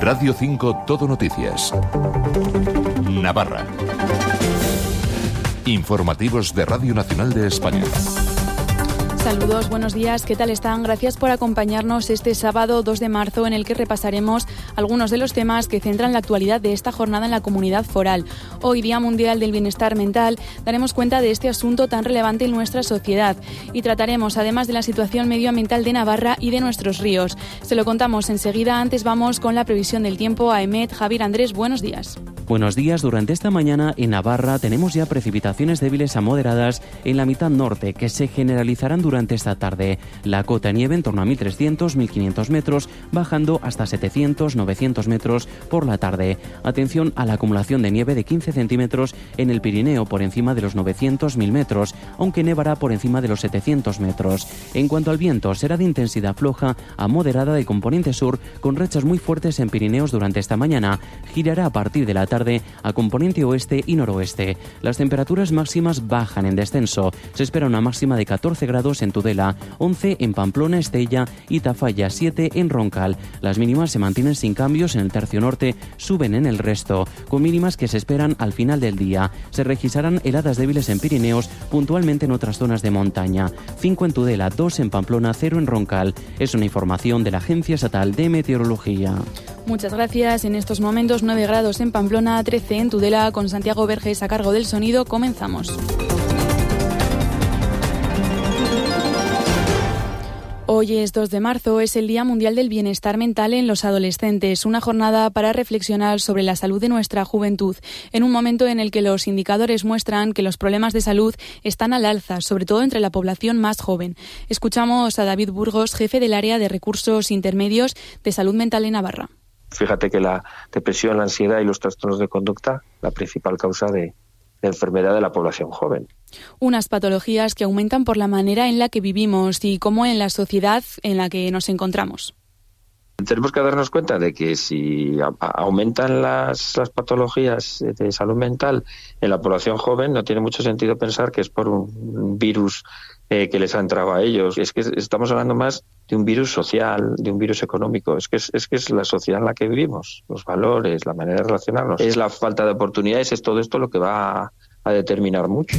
Radio 5 Todo Noticias. Navarra. Informativos de Radio Nacional de España. Saludos, buenos días, ¿qué tal están? Gracias por acompañarnos este sábado 2 de marzo en el que repasaremos algunos de los temas que centran la actualidad de esta jornada en la comunidad foral. Hoy, Día Mundial del Bienestar Mental, daremos cuenta de este asunto tan relevante en nuestra sociedad y trataremos además de la situación medioambiental de Navarra y de nuestros ríos. Se lo contamos enseguida, antes vamos con la previsión del tiempo a Emet. Javier Andrés, buenos días. Buenos días, durante esta mañana en Navarra tenemos ya precipitaciones débiles a moderadas en la mitad norte que se generalizarán durante esta tarde. La cota nieve en torno a 1.300-1.500 metros, bajando hasta 700-900 metros por la tarde. Atención a la acumulación de nieve de 15 centímetros en el Pirineo por encima de los 900.000 metros, aunque nevará por encima de los 700 metros. En cuanto al viento, será de intensidad floja a moderada de componente sur, con rechas muy fuertes en Pirineos durante esta mañana. Girará a partir de la tarde a componente oeste y noroeste. Las temperaturas máximas bajan en descenso. Se espera una máxima de 14 grados en Tudela, 11 en Pamplona, Estella y Tafalla, 7 en Roncal. Las mínimas se mantienen sin cambios en el tercio norte, suben en el resto, con mínimas que se esperan al final del día. Se registrarán heladas débiles en Pirineos, puntualmente en otras zonas de montaña. 5 en Tudela, 2 en Pamplona, 0 en Roncal. Es una información de la Agencia Estatal de Meteorología. Muchas gracias. En estos momentos 9 grados en Pamplona, 13 en Tudela, con Santiago Verges a cargo del sonido. Comenzamos. Hoy es 2 de marzo, es el Día Mundial del Bienestar Mental en los Adolescentes, una jornada para reflexionar sobre la salud de nuestra juventud, en un momento en el que los indicadores muestran que los problemas de salud están al alza, sobre todo entre la población más joven. Escuchamos a David Burgos, jefe del área de recursos intermedios de salud mental en Navarra. Fíjate que la depresión, la ansiedad y los trastornos de conducta, la principal causa de, enfermedad de la población joven. Unas patologías que aumentan por la manera en la que vivimos y como en la sociedad en la que nos encontramos. Tenemos que darnos cuenta de que si aumentan las, las, patologías de salud mental en la población joven, no tiene mucho sentido pensar que es por un virus eh, que les ha entrado a ellos. Es que estamos hablando más de un virus social, de un virus económico. Es que es, es que es la sociedad en la que vivimos, los valores, la manera de relacionarnos. Es la falta de oportunidades, es todo esto lo que va a determinar mucho.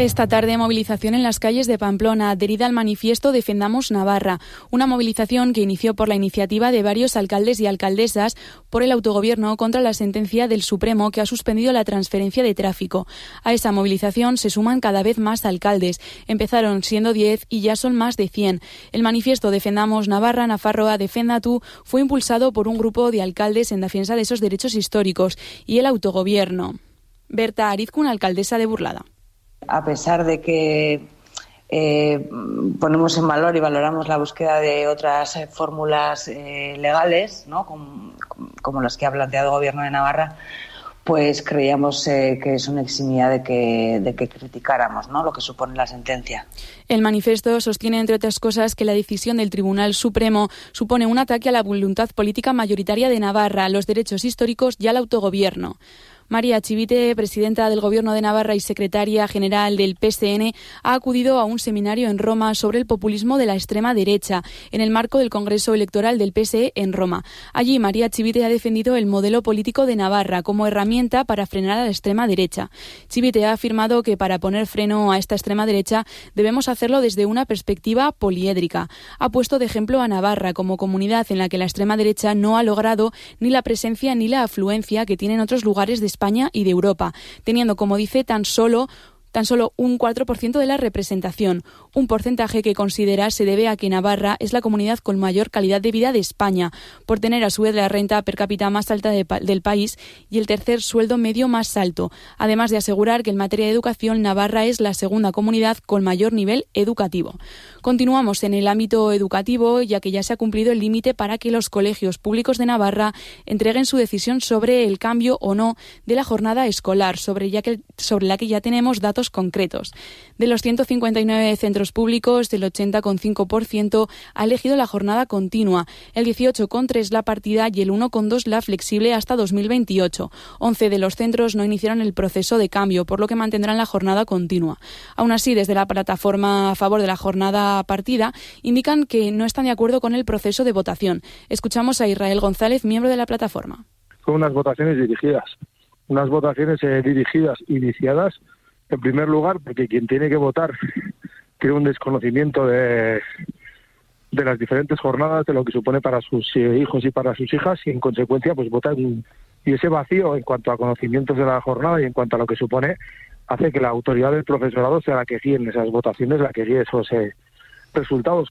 Esta tarde, movilización en las calles de Pamplona, adherida al manifiesto Defendamos Navarra, una movilización que inició por la iniciativa de varios alcaldes y alcaldesas por el autogobierno contra la sentencia del Supremo que ha suspendido la transferencia de tráfico. A esa movilización se suman cada vez más alcaldes. Empezaron siendo 10 y ya son más de 100. El manifiesto Defendamos Navarra, Nafarroa, Defenda tú fue impulsado por un grupo de alcaldes en defensa de esos derechos históricos y el autogobierno. Berta Arizcun, alcaldesa de Burlada a pesar de que eh, ponemos en valor y valoramos la búsqueda de otras eh, fórmulas eh, legales, ¿no? como, las que ha planteado el Gobierno de Navarra, pues creíamos que es una eximidad de que, de que criticáramos ¿no? lo que supone la sentencia. El manifiesto sostiene, entre otras cosas, que la decisión del Tribunal Supremo supone un ataque a la voluntad política mayoritaria de Navarra, los derechos históricos y al autogobierno. María Chivite, presidenta del Gobierno de Navarra y secretaria general del PSN, ha acudido a un seminario en Roma sobre el populismo de la extrema derecha, en el marco del Congreso Electoral del PSE en Roma. Allí, María Chivite ha defendido el modelo político de Navarra como herramienta para frenar a la extrema derecha. Chivite ha afirmado que para poner freno a esta extrema derecha debemos hacerlo desde una perspectiva poliédrica. Ha puesto de ejemplo a Navarra como comunidad en la que la extrema derecha no ha logrado ni la presencia ni la afluencia que tienen otros lugares de España y de Europa, teniendo, como dice, tan solo tan solo un 4% de la representación, un porcentaje que considera se debe a que Navarra es la comunidad con mayor calidad de vida de España, por tener a su vez la renta per cápita más alta del país y el tercer sueldo medio más alto, además de asegurar que en materia de educación Navarra es la segunda comunidad con mayor nivel educativo. Continuamos en el ámbito educativo, ya que ya se ha cumplido el límite para que los colegios públicos de Navarra entreguen su decisión sobre el cambio o no de la jornada escolar, sobre, ya que, sobre la que ya tenemos datos concretos. De los 159 centros públicos, el 80,5% ha elegido la jornada continua, el 18,3% la partida y el 1,2% la flexible hasta 2028. 11 de los centros no iniciaron el proceso de cambio, por lo que mantendrán la jornada continua. Aún así, desde la plataforma a favor de la jornada partida, indican que no están de acuerdo con el proceso de votación. Escuchamos a Israel González, miembro de la plataforma. Son unas votaciones dirigidas, unas votaciones eh, dirigidas, iniciadas, en primer lugar, porque quien tiene que votar tiene un desconocimiento de, de las diferentes jornadas, de lo que supone para sus hijos y para sus hijas, y en consecuencia, pues votan. Y ese vacío en cuanto a conocimientos de la jornada y en cuanto a lo que supone, hace que la autoridad del profesorado sea la que guíe en esas votaciones, la que guíe esos eh, resultados.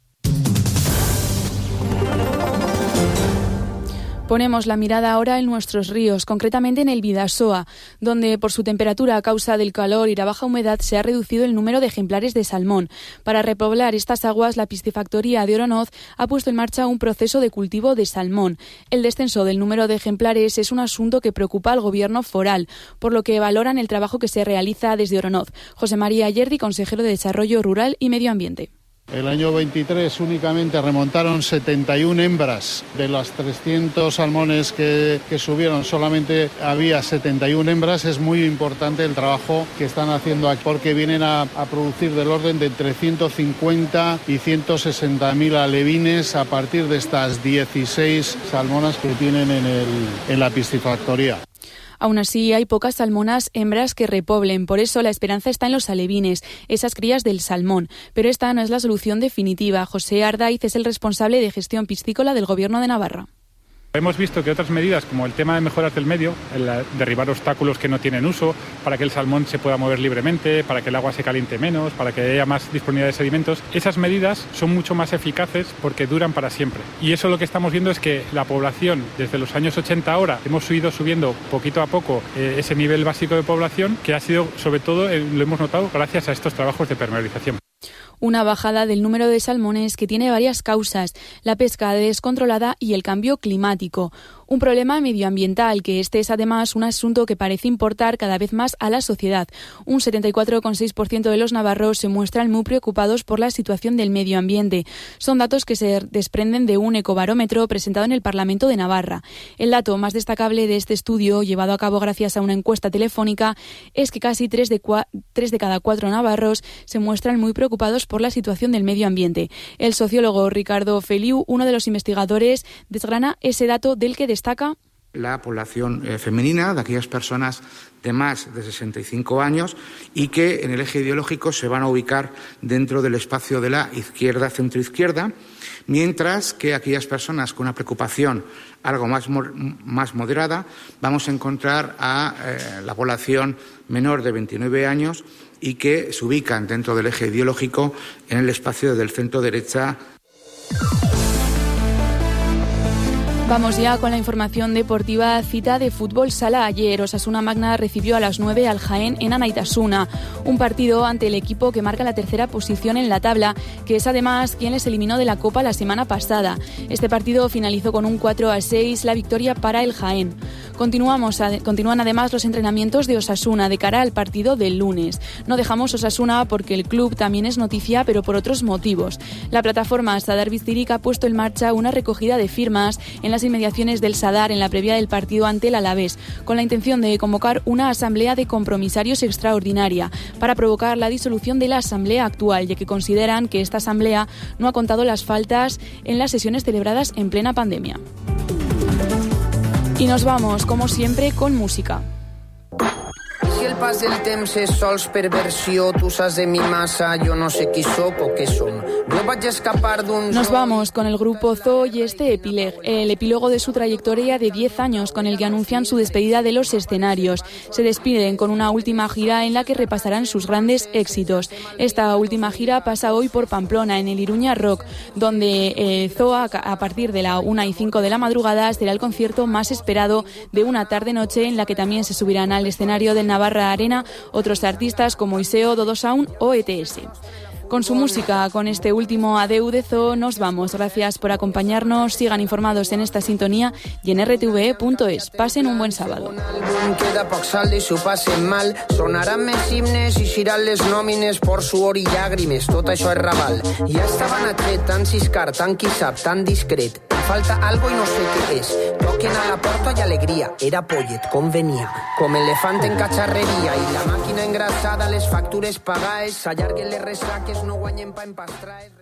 Ponemos la mirada ahora en nuestros ríos, concretamente en el Vidasoa, donde por su temperatura a causa del calor y la baja humedad se ha reducido el número de ejemplares de salmón. Para repoblar estas aguas, la piscifactoría de Oronoz ha puesto en marcha un proceso de cultivo de salmón. El descenso del número de ejemplares es un asunto que preocupa al gobierno foral, por lo que valoran el trabajo que se realiza desde Oronoz. José María Yerdi, consejero de Desarrollo Rural y Medio Ambiente. El año 23 únicamente remontaron 71 hembras. De las 300 salmones que, subieron, solamente había 71 hembras. Es muy importante el trabajo que están haciendo aquí porque vienen a, producir del orden de entre 150 y 160 mil alevines a partir de estas 16 salmonas que tienen en, el, en la piscifactoría. Aún así, hay pocas salmonas hembras que repoblen, por eso la esperanza está en los alevines, esas crías del salmón. Pero esta no es la solución definitiva. José Ardaiz es el responsable de gestión piscícola del Gobierno de Navarra. Hemos visto que otras medidas, como el tema de mejoras del medio, derribar obstáculos que no tienen uso, para que el salmón se pueda mover libremente, para que el agua se caliente menos, para que haya más disponibilidad de sedimentos, esas medidas son mucho más eficaces porque duran para siempre. Y eso lo que estamos viendo es que la población, desde los años 80 ahora, hemos ido subiendo poquito a poco eh, ese nivel básico de población, que ha sido, sobre todo, eh, lo hemos notado gracias a estos trabajos de permeabilización una bajada del número de salmones que tiene varias causas, la pesca descontrolada y el cambio climático un problema medioambiental, que este es además un asunto que parece importar cada vez más a la sociedad. Un 74,6% de los navarros se muestran muy preocupados por la situación del medio ambiente. Son datos que se desprenden de un ecobarómetro presentado en el Parlamento de Navarra. El dato más destacable de este estudio, llevado a cabo gracias a una encuesta telefónica, es que casi tres de, cada cuatro navarros se muestran muy preocupados por la situación del medio ambiente. El sociólogo Ricardo Feliu, uno de los investigadores, desgrana ese dato del que destaca la población eh, femenina de aquellas personas de más de 65 años y que en el eje ideológico se van a ubicar dentro del espacio de la izquierda centroizquierda, mientras que aquellas personas con una preocupación algo más, más moderada vamos a encontrar a eh, la población menor de 29 años y que se ubican dentro del eje ideológico en el espacio del centro derecha. Vamos ya con la información deportiva. Cita de fútbol sala ayer. Osasuna Magna recibió a las 9 al Jaén en Anaitasuna. Un partido ante el equipo que marca la tercera posición en la tabla, que es además quien les eliminó de la Copa la semana pasada. Este partido finalizó con un 4 a 6, la victoria para el Jaén. Continuamos, continúan además los entrenamientos de Osasuna de cara al partido del lunes. No dejamos Osasuna porque el club también es noticia, pero por otros motivos. La plataforma Sadar Viztiric ha puesto en marcha una recogida de firmas en las inmediaciones del Sadar en la previa del partido ante el Alavés, con la intención de convocar una asamblea de compromisarios extraordinaria para provocar la disolución de la asamblea actual, ya que consideran que esta asamblea no ha contado las faltas en las sesiones celebradas en plena pandemia. Y nos vamos, como siempre, con música. Si el pas del temps és sols perversió, tu saps de mi massa, yo no sé qui sóc o què som. Jo vaig escapar d'un... Nos vamos con el grupo Zoo y este Epileg, el epílogo de su trayectoria de 10 años con el que anuncian su despedida de los escenarios. Se despiden con una última gira en la que repasarán sus grandes éxitos. Esta última gira pasa hoy por Pamplona, en el Iruña Rock, donde eh, Zoo a, a partir de la 1 y 5 de la madrugada será el concierto más esperado de una tarde-noche en la que también se subirán al escenario del Navarra Arena otros artistas como Iseo, Dodo Sound o ETS. Con su música, con este último Adeu de Zoo, nos vamos. Gracias por acompañarnos. Sigan informados en esta sintonía y en rtve.es. Pasen un buen sábado. Queda saldo i s'ho passen mal. Sonaran més himnes i xiran les nòmines por suor i llàgrimes. Tot això és raval. Ja estaven atret, tan ciscar, tan qui sap, tan discret. Falta algo i no sé què és. Toquen a la porta i alegria. Era pollet, com venia. Com elefant en catxarreria i la màquina engrassada, les factures pagades, s'allarguen les ressaques, no guanyen pa empastrar.